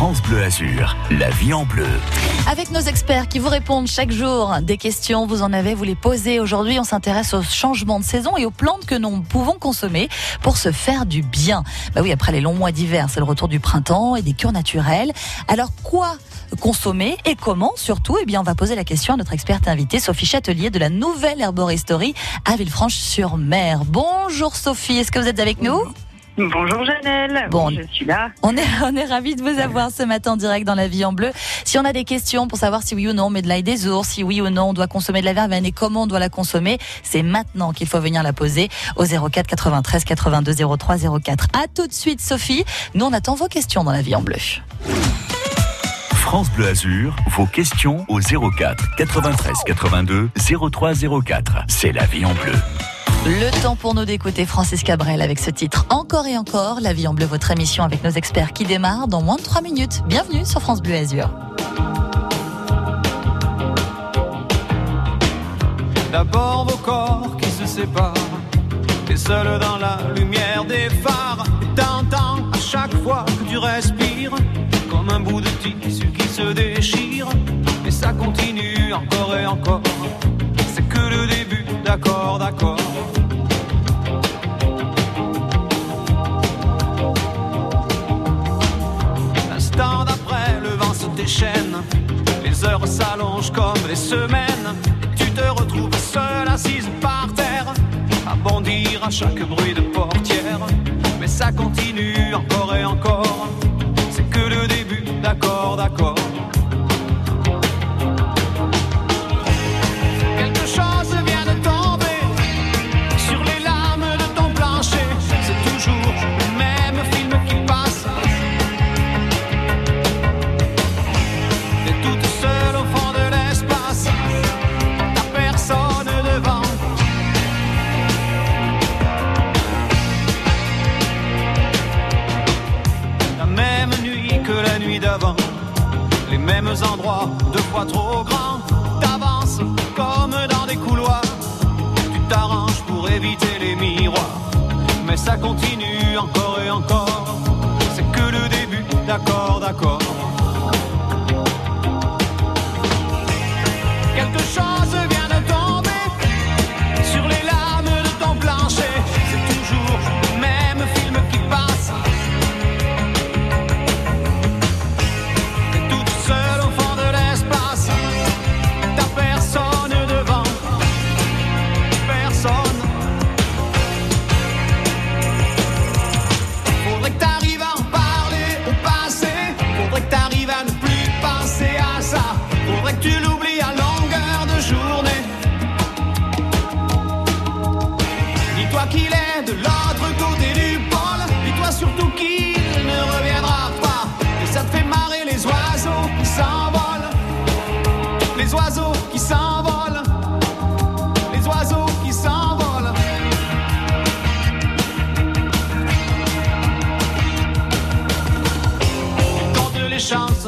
France Bleu Azur, la vie en bleu. Avec nos experts qui vous répondent chaque jour des questions, vous en avez, vous les posez. Aujourd'hui, on s'intéresse aux changements de saison et aux plantes que nous pouvons consommer pour se faire du bien. Bah oui, après les longs mois d'hiver, c'est le retour du printemps et des cures naturelles. Alors quoi consommer et comment surtout? Eh bien, on va poser la question à notre experte invitée, Sophie Châtelier de la nouvelle Herboristerie à Villefranche-sur-Mer. Bonjour Sophie, est-ce que vous êtes avec nous? Bonjour Janelle, bon, je suis là. On est, on est ravis de vous avoir ce matin en direct dans la vie en bleu. Si on a des questions pour savoir si oui ou non on met de l'ail des ours, si oui ou non on doit consommer de la verveine et comment on doit la consommer, c'est maintenant qu'il faut venir la poser au 04 93 82 03 04. À tout de suite Sophie, nous on attend vos questions dans la vie en bleu. France Bleu Azur, vos questions au 04 93 82 03 04. C'est la vie en bleu. Le temps pour nous d'écouter Francis Cabrel avec ce titre Encore et encore, La vie en bleu, votre émission avec nos experts qui démarre dans moins de 3 minutes. Bienvenue sur France Bleu Azur. D'abord vos corps qui se séparent, et seul dans la lumière des phares, et t'entends à chaque fois que tu respires, comme un bout de tissu qui se déchire, et ça continue encore et encore. C'est que le début, d'accord, d'accord. Les heures s'allongent comme les semaines, tu te retrouves seule assise par terre, à bondir à chaque bruit de portière, mais ça continue encore et encore. C'est que le début, d'accord, d'accord.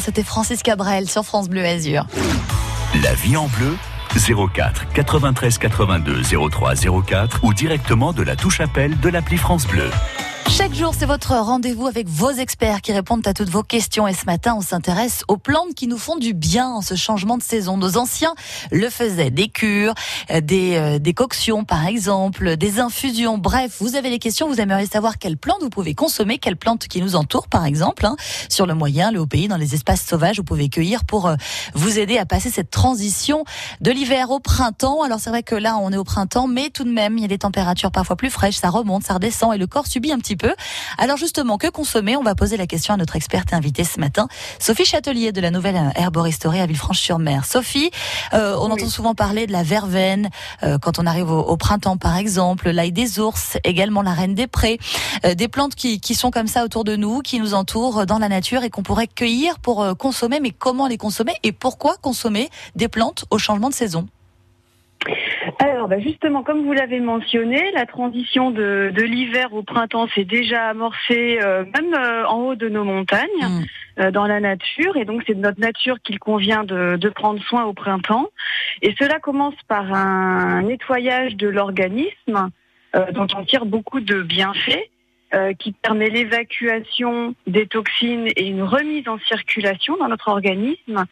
C'était Francis Cabrel sur France Bleu Azur. La vie en bleu 04 93 82 03 04 ou directement de la touche appel de l'appli France Bleu. Chaque jour, c'est votre rendez-vous avec vos experts qui répondent à toutes vos questions. Et ce matin, on s'intéresse aux plantes qui nous font du bien en ce changement de saison. Nos anciens le faisaient. Des cures, euh, des euh, décoctions, par exemple, des infusions. Bref, vous avez des questions. Vous aimeriez savoir quelles plantes vous pouvez consommer, quelles plantes qui nous entourent, par exemple, hein, sur le moyen, le haut pays, dans les espaces sauvages, vous pouvez cueillir pour euh, vous aider à passer cette transition de l'hiver au printemps. Alors c'est vrai que là, on est au printemps, mais tout de même, il y a des températures parfois plus fraîches. Ça remonte, ça redescend et le corps subit un petit peu alors justement, que consommer? On va poser la question à notre experte invitée ce matin, Sophie Châtelier de la nouvelle herboristerie à Villefranche-sur-Mer. Sophie, euh, on entend souvent parler de la verveine euh, quand on arrive au, printemps par exemple, l'ail des ours, également la reine des prés, euh, des plantes qui, qui sont comme ça autour de nous, qui nous entourent dans la nature et qu'on pourrait cueillir pour consommer. Mais comment les consommer et pourquoi consommer des plantes au changement de saison? Alors, bah, justement, comme vous l'avez mentionné, la transition de, l'hiver au printemps s'est déjà amorcée euh, même euh, en haut de nos montagnes, mm. euh, dans la nature, et donc c'est de notre nature qu'il convient de, prendre soin au printemps. Et cela commence par un nettoyage de l'organisme, dont on tire beaucoup de bienfaits. qui permet l'évacuation des toxines et une remise en circulation dans notre organisme,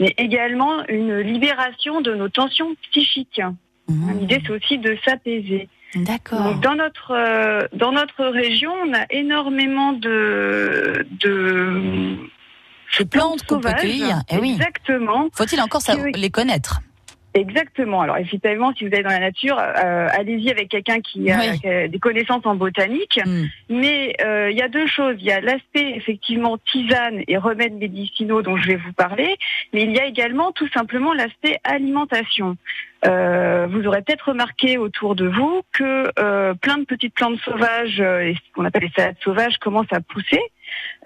mais également une libération de nos tensions psychiques. Mmh. L'idée, c'est aussi de s'apaiser. D'accord. Dans notre euh, dans notre région, on a énormément de de, plantes qu'on peut cueillir. Eh oui. Exactement. Faut-il encore les connaître? Exactement. Alors effectivement, si vous allez dans la nature, euh, allez-y avec quelqu'un qui, a des connaissances en botanique. Mm. Mais euh, il y a deux choses. Il y a l'aspect effectivement tisane et remèdes médicinaux dont je vais vous parler, mais il y a également tout simplement l'aspect alimentation. Euh, vous aurez peut-être remarqué autour de vous que plein de petites plantes sauvages, et ce qu'on appelle les salades sauvages, commencent à pousser.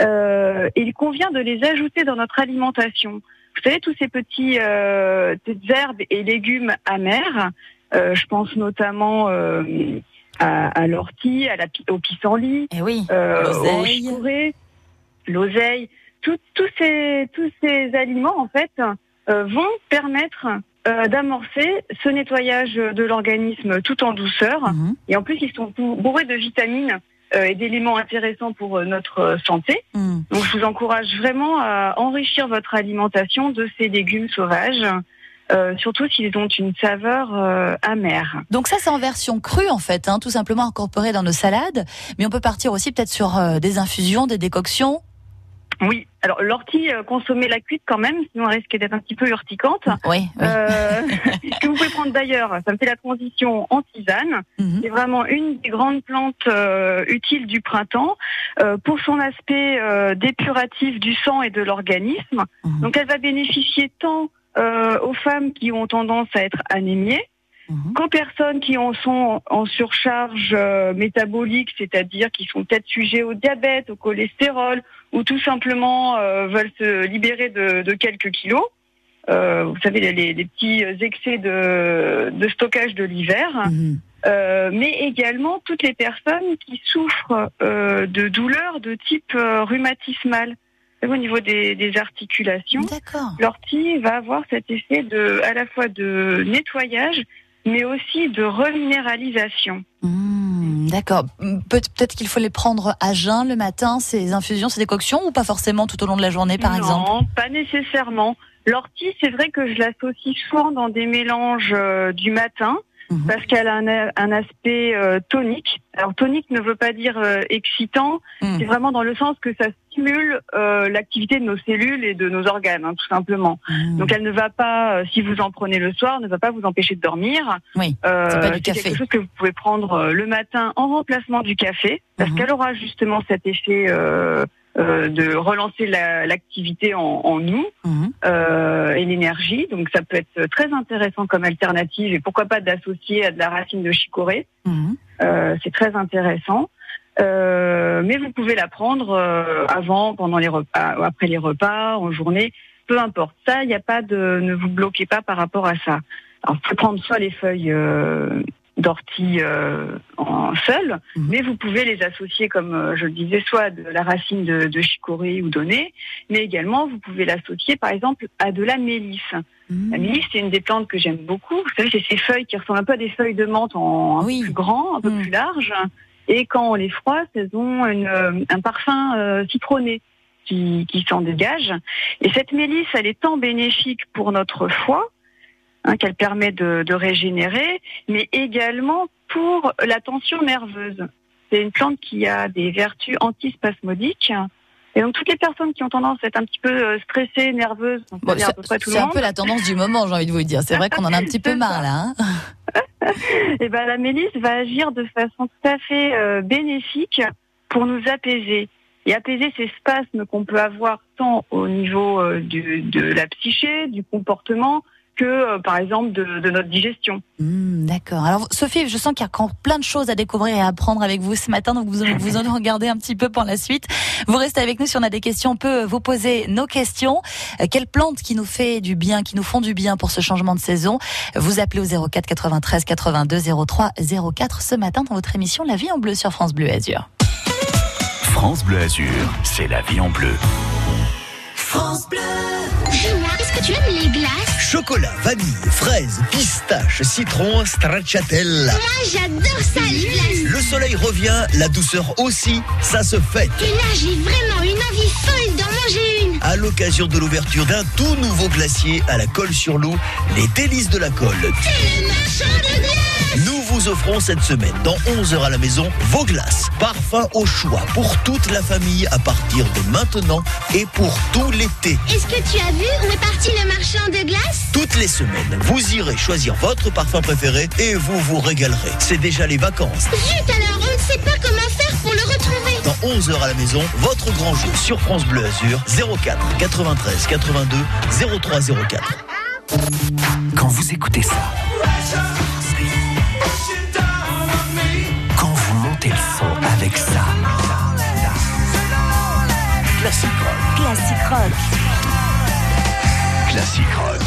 et il convient de les ajouter dans notre alimentation. Vous savez, tous ces petits euh, herbes et légumes amers, euh, je pense notamment euh, à, l'ortie, à la, au pissenlit, eh oui, au l'oseille. Tous ces, tous ces aliments, en fait, vont permettre d'amorcer ce nettoyage de l'organisme tout en douceur. Mhm. Et en plus, ils sont bourrés de vitamines euh, et d'éléments intéressants pour euh, notre euh, santé. Hmm. Donc je vous encourage vraiment à enrichir votre alimentation de ces légumes sauvages. Euh, surtout s'ils ont une saveur amère. Donc ça c'est en version crue en fait, hein, tout simplement incorporé dans nos salades, mais on peut partir aussi peut-être sur des infusions, des décoctions. Oui, alors l'ortie, euh, consommer la cuite quand même, sinon elle risque d'être un petit peu urticante. Oui. Euh, que vous pouvez prendre d'ailleurs, ça me fait la transition en tisane. Mhm. C'est vraiment une des grandes plantes euh, utiles du printemps euh, pour son aspect dépuratif du sang et de l'organisme. Mhm. Donc elle va bénéficier tant aux femmes qui ont tendance à être anémiées, Mhm. Qu'aux personnes qui en sont en surcharge euh, métabolique, c'est-à-dire qui sont peut-être sujets au diabète, au cholestérol, ou tout simplement euh, veulent se libérer de, quelques kilos. Euh, vous savez, les, petits excès de, stockage de l'hiver. Mhm. mais également toutes les personnes qui souffrent de douleurs de type rhumatismal au niveau des, des articulations. L'ortie va avoir cet effet de, à la fois de nettoyage, mais aussi de reminéralisation. Mmh, d'accord. Peut-être qu'il faut les prendre à jeun le matin, ces infusions, ces décoctions, ou pas forcément tout au long de la journée, par exemple? Non, pas nécessairement. L'ortie, c'est vrai que je l'associe souvent dans des mélanges euh, du matin. Mhm. parce qu'elle a un, aspect euh, tonique. Alors tonique ne veut pas dire euh, excitant, mhm. c'est vraiment dans le sens que ça stimule euh, l'activité de nos cellules et de nos organes, hein, tout simplement. Mhm. Donc elle ne va pas, si vous en prenez le soir, ne va pas vous empêcher de dormir. Oui, c'est café. quelque chose que vous pouvez prendre le matin en remplacement du café, parce qu'elle aura justement cet effet euh, de relancer l'activité en, nous mhm. euh, et l'énergie. Donc ça peut être très intéressant comme alternative et pourquoi pas d'associer à de la racine de chicorée. Mhm. Euh, c'est très intéressant. mais vous pouvez la prendre avant, pendant les repas, après les repas, en journée, peu importe. Ça, il n'y a pas de, ne vous bloquez pas par rapport à ça. Alors, vous pouvez prendre soit les feuilles d'ortie en seul, mhm. mais vous pouvez les associer, comme je le disais, soit de la racine de, de chicorée ou d'oné, mais également vous pouvez l'associer par exemple à de la mélisse. Mhm. La mélisse, c'est une des plantes que j'aime beaucoup. Vous savez, c'est ces feuilles qui ressemblent un peu à des feuilles de menthe en un peu plus grand, un peu mhm. plus large. Et quand on les froisse, elles ont un parfum citronné qui, qui s'en dégage. Et cette mélisse, elle est tant bénéfique pour notre foie hein, qu'elle permet de, de, régénérer, mais également pour la tension nerveuse. C'est une plante qui a des vertus antispasmodiques. Et donc toutes les personnes qui ont tendance à être un petit peu euh, stressées, nerveuses, c'est un peu la tendance du moment, j'ai envie de vous dire. C'est vrai qu'on en a un petit peu marre là. Hein et ben la mélisse va agir de façon tout à fait euh, bénéfique pour nous apaiser et apaiser ces spasmes qu'on peut avoir tant au niveau euh, de la psyché, du comportement, que euh, par exemple de, notre digestion. Hmm, d'accord. Alors Sophie, je sens qu'il y a encore plein de choses à découvrir et à apprendre avec vous ce matin, donc vous vous en regardez un petit peu pour la suite. Vous restez avec nous si on a des questions, on peut vous poser nos questions. Euh, quelle plante qui nous fait du bien, qui nous font du bien pour ce changement de saison? Vous appelez au 04 93 82 03 04 ce matin dans votre émission La vie en bleu sur France Bleu Azur. France Bleu Azur, c'est la vie en bleu. France Bleu. Que tu aimes les glaces Chocolat, vanille, fraise, pistache, citron, stracciatella. Moi, j'adore ça, les glaces. Le soleil revient, la douceur aussi, ça se fête. Et là, j'ai vraiment une envie folle d'en manger une. À l'occasion de l'ouverture d'un tout nouveau glacier à la colle sur loup, les délices de la colle. C'est le marchand de glace nous vous offrons cette semaine, dans 11h à la maison, vos glaces. Parfum au choix pour toute la famille à partir de maintenant et pour tout l'été. Est-ce que tu as vu où est parti le marchand de glace Toutes les semaines, vous irez choisir votre parfum préféré et vous vous régalerez. C'est déjà les vacances. Zut alors, on ne sait pas comment faire pour le retrouver. Dans 11h à la maison, votre grand jeu sur France Bleu Azur 04 93 82 03 04. Quand vous écoutez ça, montez le son avec ça. Classique rock. Classique rock. Classique rock.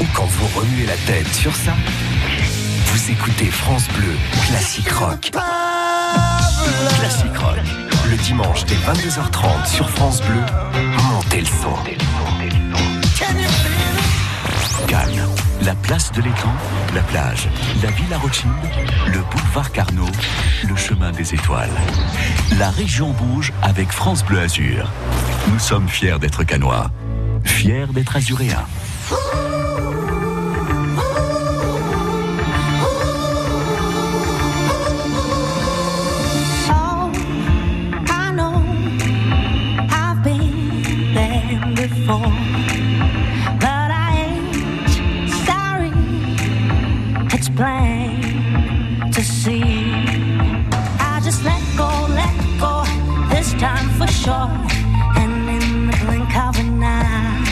Ou quand vous remuez la tête sur ça, vous écoutez France Bleu Classique rock. Classique rock. Le dimanche dès 22h30 sur France Bleu, montez le son. Cannes la place de l'étang, la plage, la Villa Rothschild, le boulevard Carnot, le chemin des étoiles. La région bouge avec France Bleu Azur. Nous sommes fiers d'être canois, fiers d'être azuréens. shore, and in the blink of an eye.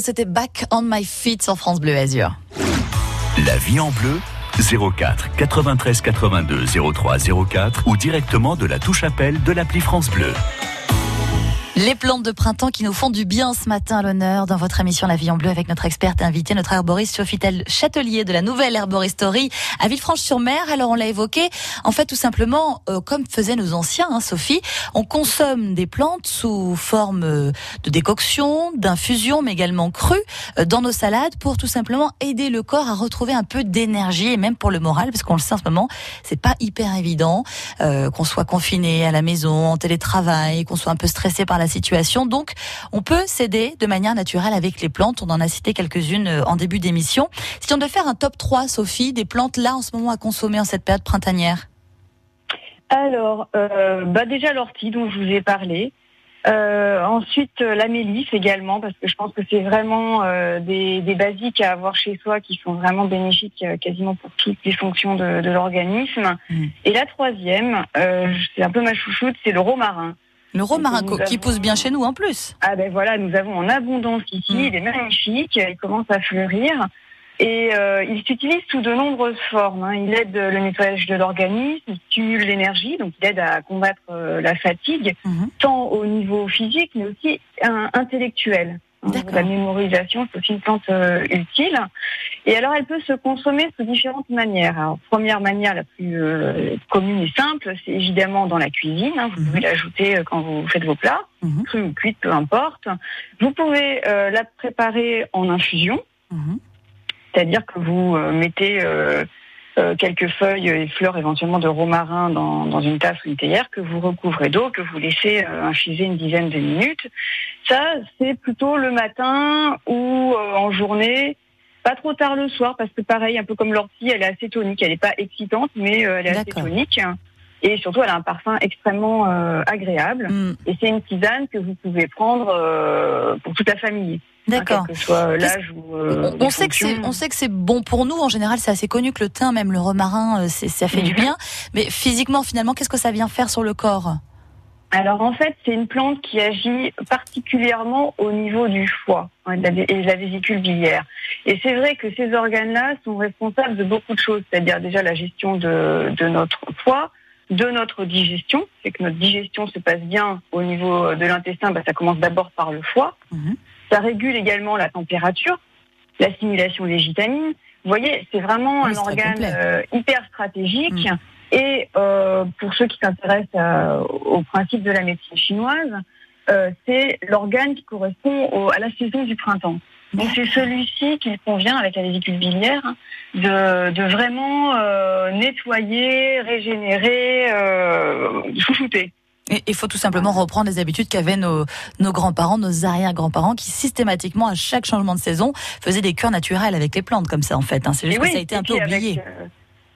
C'était Back on My Feet sur France Bleu Azur. La vie en bleu 04 93 82 03 04 ou directement de la touche appel de l'appli France Bleu. Les plantes de printemps qui nous font du bien ce matin à l'honneur dans votre émission La Vie en Bleu avec notre experte invitée, notre herboriste Sofitel Châtelier de la nouvelle herboristerie à Villefranche-sur-Mer. Alors on l'a évoqué, en fait tout simplement, euh, comme faisaient nos anciens, hein, Sophie, on consomme des plantes sous forme euh, de décoction, d'infusion, mais également crues euh, dans nos salades pour tout simplement aider le corps à retrouver un peu d'énergie et même pour le moral, parce qu'on le sait en ce moment, c'est pas hyper évident qu'on soit confiné à la maison, en télétravail, qu'on soit un peu stressé par la situation. Donc, on peut s'aider de manière naturelle avec les plantes. On en a cité quelques-unes euh, en début d'émission. Si on devait faire un top 3, Sophie, des plantes là en ce moment à consommer en cette période printanière? Alors, euh, bah déjà l'ortie dont je vous ai parlé. Euh, ensuite, la mélisse également, parce que je pense que c'est vraiment des, basiques à avoir chez soi qui sont vraiment bénéfiques quasiment pour toutes les fonctions de, l'organisme. Mm. Et la troisième, c'est un peu ma chouchoute, c'est le romarin. Le romarin qui pousse bien chez nous en plus. Ah ben voilà, nous avons en abondance ici, mm. il est magnifique, il commence à fleurir. Et euh, il s'utilise sous de nombreuses formes. Hein. Il aide le nettoyage de l'organisme, il stimule l'énergie, donc il aide à combattre euh, la fatigue, mm-hmm. tant au niveau physique, mais aussi intellectuel. La mémorisation, c'est aussi une plante euh, utile. Et alors, elle peut se consommer sous différentes manières. Alors, première manière, la plus euh, commune et simple, c'est évidemment dans la cuisine. Hein. Vous pouvez mhm. l'ajouter euh, quand vous faites vos plats, mmh. cru ou cuite, peu importe. Vous pouvez la préparer en infusion, mhm. c'est-à-dire que vous mettez quelques feuilles et fleurs éventuellement de romarin dans, dans, une tasse ou une théière que vous recouvrez d'eau, que vous laissez euh, infuser une dizaine de minutes. Ça, c'est plutôt le matin ou euh, en journée, pas trop tard le soir, parce que pareil, un peu comme l'ortie, elle est assez tonique. Elle n'est pas excitante, mais elle est assez tonique. Et surtout, elle a un parfum extrêmement agréable. Mm. Et c'est une tisane que vous pouvez prendre pour toute la famille. D'accord. que soit l'âge ou. Euh, on, sait que c'est, on sait que c'est bon pour nous. En général, c'est assez connu que le thym, même le romarin, euh, ça fait du mhm. bien. Mais physiquement, finalement, qu'est-ce que ça vient faire sur le corps? Alors en fait, c'est une plante qui agit particulièrement au niveau du foie hein, et de la vésicule biliaire. Et c'est vrai que ces organes-là sont responsables de beaucoup de choses, c'est-à-dire déjà la gestion de, de notre foie, de notre digestion, c'est que notre digestion se passe bien au niveau de l'intestin, bah, ça commence d'abord par le foie. Mhm. Ça régule également la température, l'assimilation des vitamines. Vous voyez, c'est vraiment un organe euh, hyper stratégique. Mm. Et euh, pour ceux qui s'intéressent euh, au principe de la médecine chinoise, c'est l'organe qui correspond à la saison du printemps. Donc c'est celui-ci qui convient avec la vésicule biliaire de, de vraiment nettoyer, régénérer, chouchouter. Il faut tout simplement reprendre les habitudes qu'avaient nos, nos grands-parents, nos arrière-grands-parents, qui systématiquement, à chaque changement de saison, faisaient des cures naturels avec les plantes, comme ça en fait. Hein. C'est juste que ça a été un peu oublié. Euh,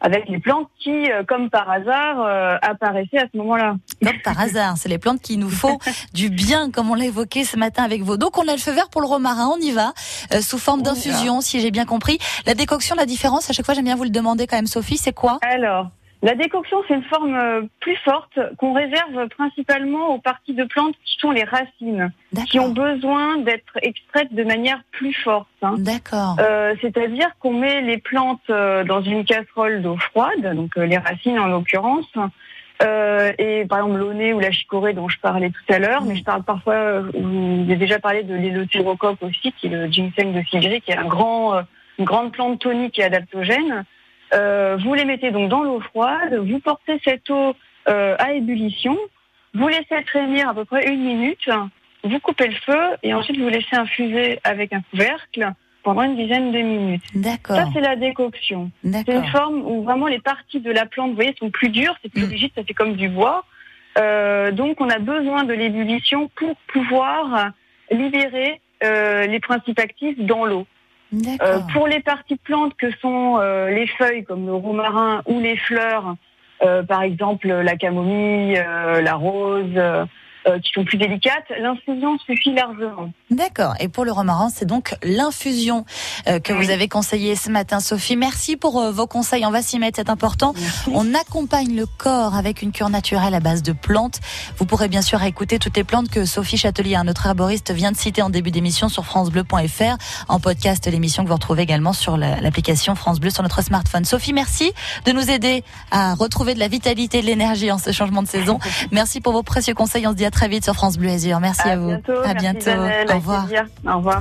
avec, les plantes qui, euh, comme par hasard, euh, apparaissaient à ce moment-là. Comme par hasard, c'est les plantes qui nous font du bien, comme on l'a évoqué ce matin avec vous. Donc on a le feu vert pour le romarin, on y va, sous forme d'infusion, si j'ai bien compris. La décoction, la différence, à chaque fois j'aime bien vous le demander quand même, Sophie, c'est quoi? Alors, la décoction, c'est une forme euh, plus forte qu'on réserve principalement aux parties de plantes qui sont les racines, qui ont besoin d'être extraites de manière plus forte. Hein. D'accord. Euh, C'est-à-dire qu'on met les plantes euh, dans une casserole d'eau froide, donc euh, les racines en l'occurrence, euh, et par exemple l'oné ou la chicorée dont je parlais tout à l'heure, mais je parle parfois, j'ai déjà parlé de l'élotyrocoque aussi, qui est le ginseng de Sigri, qui est un grand, une grande plante tonique et adaptogène. Euh, vous les mettez donc dans l'eau froide, vous portez cette eau euh, à ébullition, vous laissez frémir à peu près une minute, vous coupez le feu et ensuite vous laissez infuser avec un couvercle pendant une dizaine de minutes. D'accord. Ça, c'est la décoction. C'est une forme où vraiment les parties de la plante, vous voyez, sont plus dures, c'est plus mm. rigide, ça fait comme du bois. Euh, donc, on a besoin de l'ébullition pour pouvoir libérer euh, les principes actifs dans l'eau. Euh, pour les parties plantes que sont euh, les feuilles comme le romarin ou les fleurs, euh, par exemple la camomille, la rose, euh, qui sont plus délicates, l'infusion suffit largement. D'accord. Et pour le romarin, c'est donc l'infusion euh, que vous avez conseillé ce matin, Sophie. Merci pour vos conseils. On va s'y mettre, c'est important. On accompagne le corps avec une cure naturelle à base de plantes. Vous pourrez bien sûr écouter toutes les plantes que Sophie Châtelier, notre herboriste, vient de citer en début d'émission sur francebleu.fr. En podcast, l'émission que vous retrouvez également sur l'application France Bleu sur notre smartphone. Sophie, merci de nous aider à retrouver de la vitalité de l'énergie en ce changement de saison. Merci pour vos précieux conseils. On se dit à très vite sur France Bleu Azur. Merci à, vous. à bientôt. Au revoir. Au revoir.